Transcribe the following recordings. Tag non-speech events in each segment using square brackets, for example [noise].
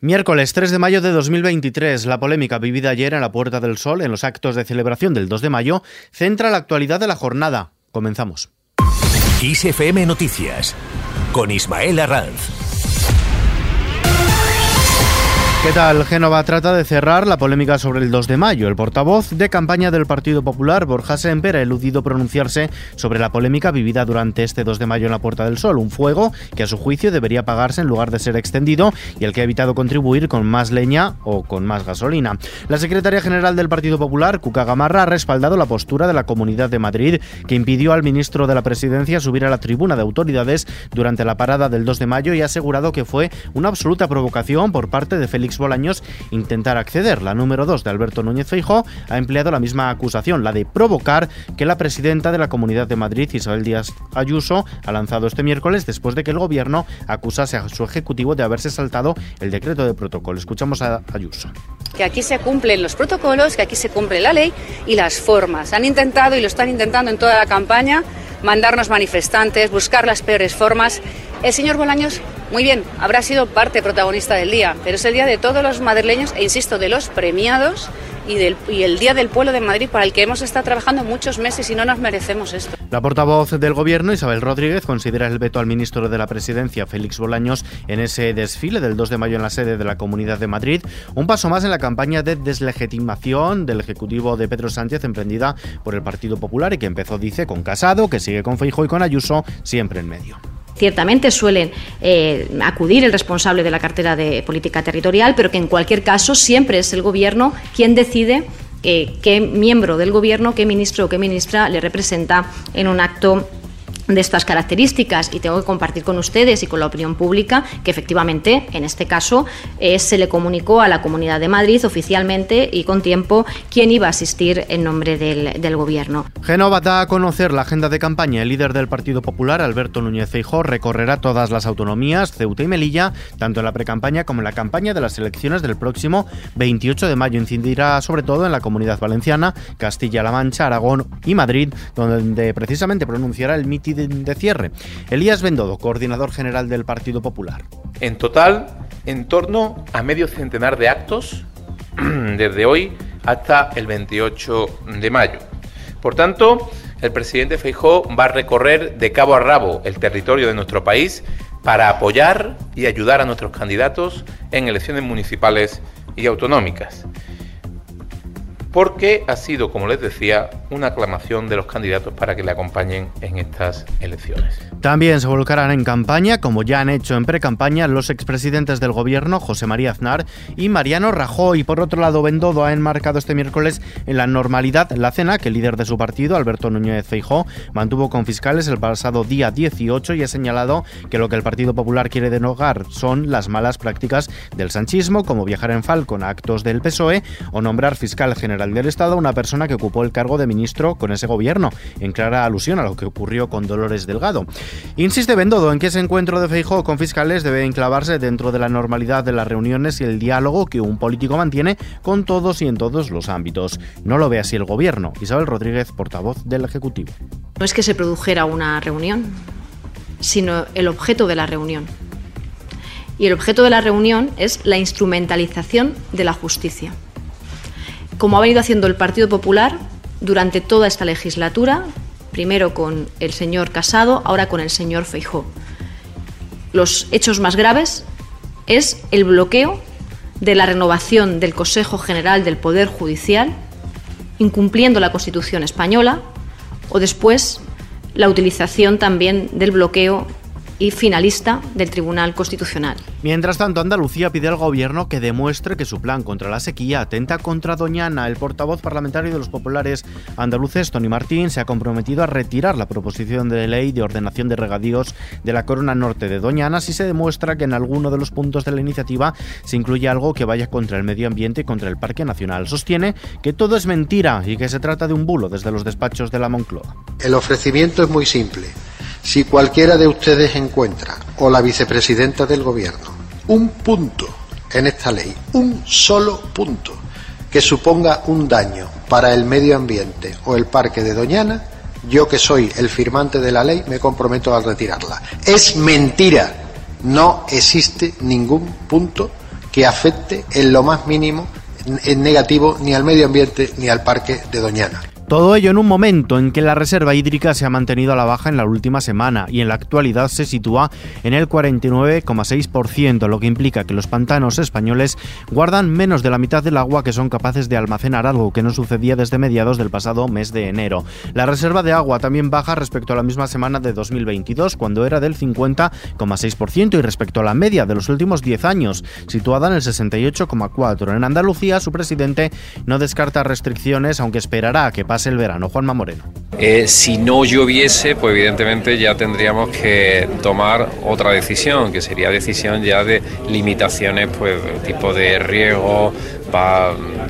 Miércoles 3 de mayo de 2023, la polémica vivida ayer en la Puerta del Sol en los actos de celebración del 2 de mayo centra la actualidad de la jornada. Comenzamos. ISFM Noticias con Ismael Arranz. ¿Qué tal? Génova trata de cerrar la polémica sobre el 2 de mayo. El portavoz de campaña del Partido Popular, Borja Semper, ha eludido pronunciarse sobre la polémica vivida durante este 2 de mayo en la Puerta del Sol, un fuego que a su juicio debería pagarse en lugar de ser extendido y el que ha evitado contribuir con más leña o con más gasolina. La secretaria general del Partido Popular, Cuca Gamarra, ha respaldado la postura de la Comunidad de Madrid que impidió al ministro de la Presidencia subir a la tribuna de autoridades durante la parada del 2 de mayo y ha asegurado que fue una absoluta provocación por parte de Félix Bolaños intentar acceder. La número 2 de Alberto Núñez Feijó ha empleado la misma acusación, la de provocar que la presidenta de la Comunidad de Madrid, Isabel Díaz Ayuso, ha lanzado este miércoles después de que el gobierno acusase a su ejecutivo de haberse saltado el decreto de protocolo. Escuchamos a Ayuso. Que aquí se cumplen los protocolos, que aquí se cumple la ley y las formas. Han intentado y lo están intentando en toda la campaña mandarnos manifestantes, buscar las peores formas. El señor Bolaños, muy bien, habrá sido parte protagonista del día, pero es el día de todos los madrileños e, insisto, de los premiados y, del, y el Día del Pueblo de Madrid para el que hemos estado trabajando muchos meses y no nos merecemos esto. La portavoz del Gobierno, Isabel Rodríguez, considera el veto al ministro de la Presidencia, Félix Bolaños, en ese desfile del 2 de mayo en la sede de la Comunidad de Madrid, un paso más en la campaña de deslegitimación del Ejecutivo de Pedro Sánchez emprendida por el Partido Popular y que empezó, dice, con Casado, que sigue con Feijóo y con Ayuso, siempre en medio ciertamente suelen eh, acudir el responsable de la cartera de política territorial, pero que en cualquier caso siempre es el Gobierno quien decide eh, qué miembro del Gobierno, qué ministro o qué ministra le representa en un acto de estas características y tengo que compartir con ustedes y con la opinión pública que efectivamente en este caso eh, se le comunicó a la Comunidad de Madrid oficialmente y con tiempo quién iba a asistir en nombre del, del Gobierno. Genova da a conocer la agenda de campaña. El líder del Partido Popular, Alberto Núñez Feijóo, recorrerá todas las autonomías, Ceuta y Melilla, tanto en la precampaña como en la campaña de las elecciones del próximo 28 de mayo. Incidirá sobre todo en la Comunidad Valenciana, Castilla-La Mancha, Aragón y Madrid, donde precisamente pronunciará el mitin de cierre. Elías Bendodo, coordinador general del Partido Popular. En total, en torno a medio centenar de actos [clears throat] desde hoy hasta el 28 de mayo. Por tanto, el presidente Feijó va a recorrer de cabo a rabo el territorio de nuestro país para apoyar y ayudar a nuestros candidatos en elecciones municipales y autonómicas porque ha sido, como les decía, una aclamación de los candidatos para que le acompañen en estas elecciones. También se volcarán en campaña, como ya han hecho en pre-campaña, los expresidentes del gobierno, José María Aznar y Mariano Rajoy. Por otro lado, Bendodo ha enmarcado este miércoles en la normalidad la cena que el líder de su partido, Alberto Núñez Feijó, mantuvo con fiscales el pasado día 18 y ha señalado que lo que el Partido Popular quiere denogar son las malas prácticas del sanchismo, como viajar en Falcon a actos del PSOE o nombrar fiscal general del Estado una persona que ocupó el cargo de ministro con ese gobierno, en clara alusión a lo que ocurrió con Dolores Delgado. Insiste Bendodo en que ese encuentro de Feijóo con fiscales debe enclavarse dentro de la normalidad de las reuniones y el diálogo que un político mantiene con todos y en todos los ámbitos. No lo ve así el gobierno. Isabel Rodríguez, portavoz del Ejecutivo. No es que se produjera una reunión, sino el objeto de la reunión. Y el objeto de la reunión es la instrumentalización de la justicia como ha venido haciendo el Partido Popular durante toda esta legislatura, primero con el señor Casado, ahora con el señor Feijó. Los hechos más graves es el bloqueo de la renovación del Consejo General del Poder Judicial, incumpliendo la Constitución española, o después la utilización también del bloqueo y finalista del Tribunal Constitucional. Mientras tanto, Andalucía pide al gobierno que demuestre que su plan contra la sequía atenta contra Doñana. El portavoz parlamentario de los populares andaluces, Tony Martín, se ha comprometido a retirar la proposición de ley de ordenación de regadíos de la corona norte de Doñana si se demuestra que en alguno de los puntos de la iniciativa se incluye algo que vaya contra el medio ambiente y contra el Parque Nacional. Sostiene que todo es mentira y que se trata de un bulo desde los despachos de la Moncloa. El ofrecimiento es muy simple si cualquiera de ustedes encuentra, o la vicepresidenta del Gobierno, un punto en esta ley, un solo punto, que suponga un daño para el medio ambiente o el parque de Doñana, yo que soy el firmante de la ley me comprometo a retirarla. Es mentira, no existe ningún punto que afecte en lo más mínimo en negativo ni al medio ambiente ni al parque de Doñana. Todo ello en un momento en que la reserva hídrica se ha mantenido a la baja en la última semana y en la actualidad se sitúa en el 49,6%, lo que implica que los pantanos españoles guardan menos de la mitad del agua que son capaces de almacenar, algo que no sucedía desde mediados del pasado mes de enero. La reserva de agua también baja respecto a la misma semana de 2022, cuando era del 50,6% y respecto a la media de los últimos 10 años, situada en el 68,4%. En Andalucía, su presidente no descarta restricciones, aunque esperará que pase el verano. Juanma Moreno. Eh, si no lloviese, pues evidentemente ya tendríamos que tomar otra decisión, que sería decisión ya de limitaciones, pues tipo de riego,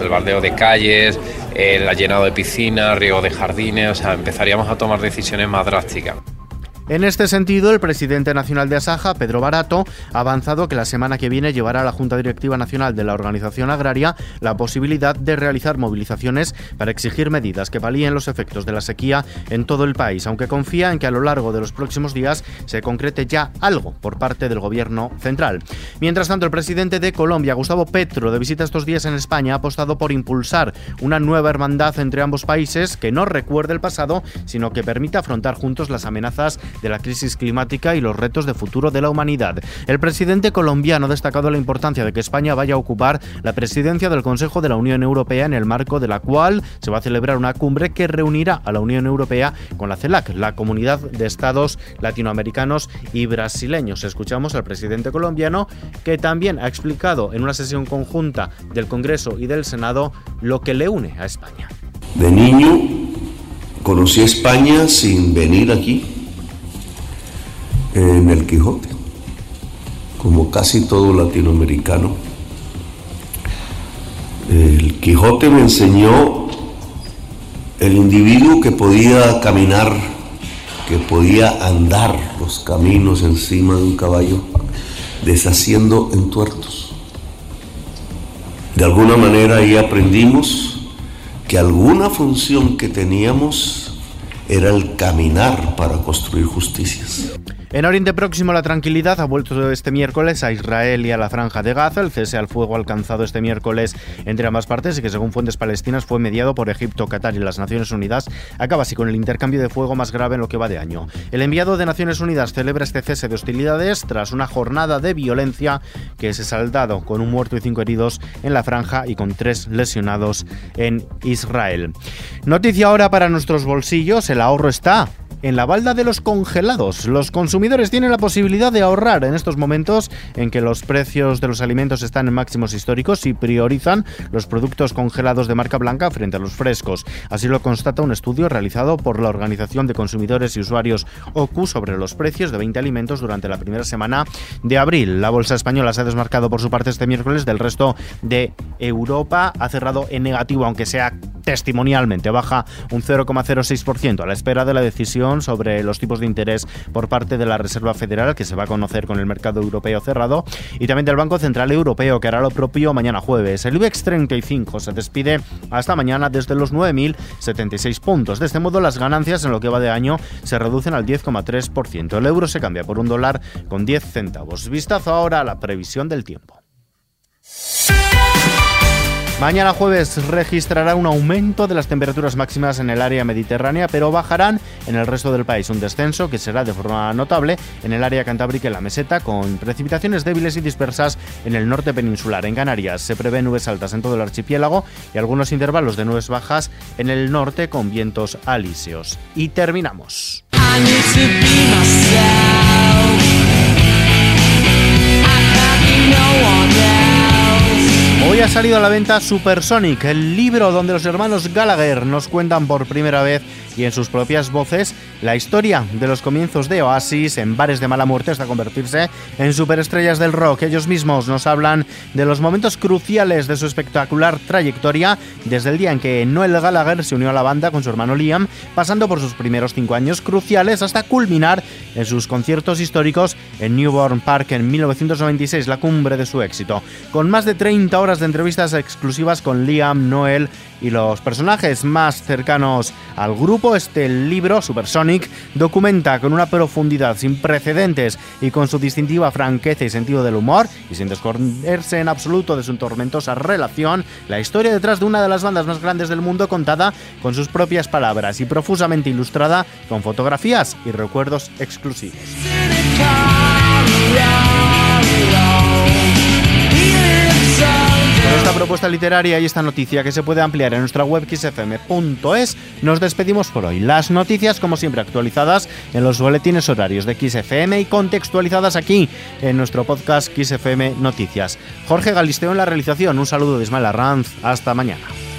el baldeo de calles, el llenado de piscinas, riego de jardines, o sea, empezaríamos a tomar decisiones más drásticas. En este sentido, el presidente nacional de Asaja, Pedro Barato, ha avanzado que la semana que viene llevará a la Junta Directiva Nacional de la Organización Agraria la posibilidad de realizar movilizaciones para exigir medidas que palíen los efectos de la sequía en todo el país, aunque confía en que a lo largo de los próximos días se concrete ya algo por parte del gobierno central. Mientras tanto, el presidente de Colombia, Gustavo Petro, de visita estos días en España, ha apostado por impulsar una nueva hermandad entre ambos países que no recuerde el pasado, sino que permita afrontar juntos las amenazas de la crisis climática y los retos de futuro de la humanidad. El presidente colombiano ha destacado la importancia de que España vaya a ocupar la presidencia del Consejo de la Unión Europea en el marco de la cual se va a celebrar una cumbre que reunirá a la Unión Europea con la CELAC, la Comunidad de Estados Latinoamericanos y Brasileños. Escuchamos al presidente colombiano que también ha explicado en una sesión conjunta del Congreso y del Senado lo que le une a España. De niño conocí España sin venir aquí en el Quijote, como casi todo latinoamericano. El Quijote me enseñó el individuo que podía caminar, que podía andar los caminos encima de un caballo, deshaciendo entuertos. De alguna manera ahí aprendimos que alguna función que teníamos era el caminar para construir justicias. En Oriente Próximo la tranquilidad ha vuelto este miércoles a Israel y a la franja de Gaza. El cese al fuego alcanzado este miércoles entre ambas partes y que según fuentes palestinas fue mediado por Egipto, Qatar y las Naciones Unidas acaba así con el intercambio de fuego más grave en lo que va de año. El enviado de Naciones Unidas celebra este cese de hostilidades tras una jornada de violencia que se ha saldado con un muerto y cinco heridos en la franja y con tres lesionados en Israel. Noticia ahora para nuestros bolsillos, el ahorro está en la balda de los congelados. Los consumidores tienen la posibilidad de ahorrar en estos momentos en que los precios de los alimentos están en máximos históricos y priorizan los productos congelados de marca blanca frente a los frescos. Así lo constata un estudio realizado por la Organización de Consumidores y Usuarios OCU sobre los precios de 20 alimentos durante la primera semana de abril. La bolsa española se ha desmarcado por su parte este miércoles del resto de Europa. Ha cerrado en negativo, aunque sea testimonialmente baja un 0,06% a la espera de la decisión sobre los tipos de interés por parte de la Reserva Federal que se va a conocer con el mercado europeo cerrado y también del Banco Central Europeo que hará lo propio mañana jueves. El IBEX 35 se despide hasta mañana desde los 9.076 puntos. De este modo las ganancias en lo que va de año se reducen al 10,3%. El euro se cambia por un dólar con 10 centavos. Vistazo ahora a la previsión del tiempo. Mañana jueves registrará un aumento de las temperaturas máximas en el área mediterránea, pero bajarán en el resto del país. Un descenso que será de forma notable en el área cantábrica y la meseta, con precipitaciones débiles y dispersas en el norte peninsular. En Canarias se prevén nubes altas en todo el archipiélago y algunos intervalos de nubes bajas en el norte con vientos alíseos. Y terminamos. Ha salido a la venta Supersonic, el libro donde los hermanos Gallagher nos cuentan por primera vez y en sus propias voces la historia de los comienzos de Oasis en bares de mala muerte hasta convertirse en superestrellas del rock. Ellos mismos nos hablan de los momentos cruciales de su espectacular trayectoria desde el día en que Noel Gallagher se unió a la banda con su hermano Liam, pasando por sus primeros cinco años cruciales hasta culminar en sus conciertos históricos en Newborn Park en 1996, la cumbre de su éxito. Con más de 30 horas de entrevistas exclusivas con Liam, Noel y los personajes más cercanos al grupo. Este libro, Supersonic, documenta con una profundidad sin precedentes y con su distintiva franqueza y sentido del humor, y sin descorrerse en absoluto de su tormentosa relación, la historia detrás de una de las bandas más grandes del mundo contada con sus propias palabras y profusamente ilustrada con fotografías y recuerdos exclusivos. Propuesta literaria y esta noticia que se puede ampliar en nuestra web xfm.es, nos despedimos por hoy. Las noticias, como siempre, actualizadas en los boletines horarios de XFM y contextualizadas aquí en nuestro podcast XFM Noticias. Jorge Galisteo en la realización. Un saludo de Ismael Arranz. Hasta mañana.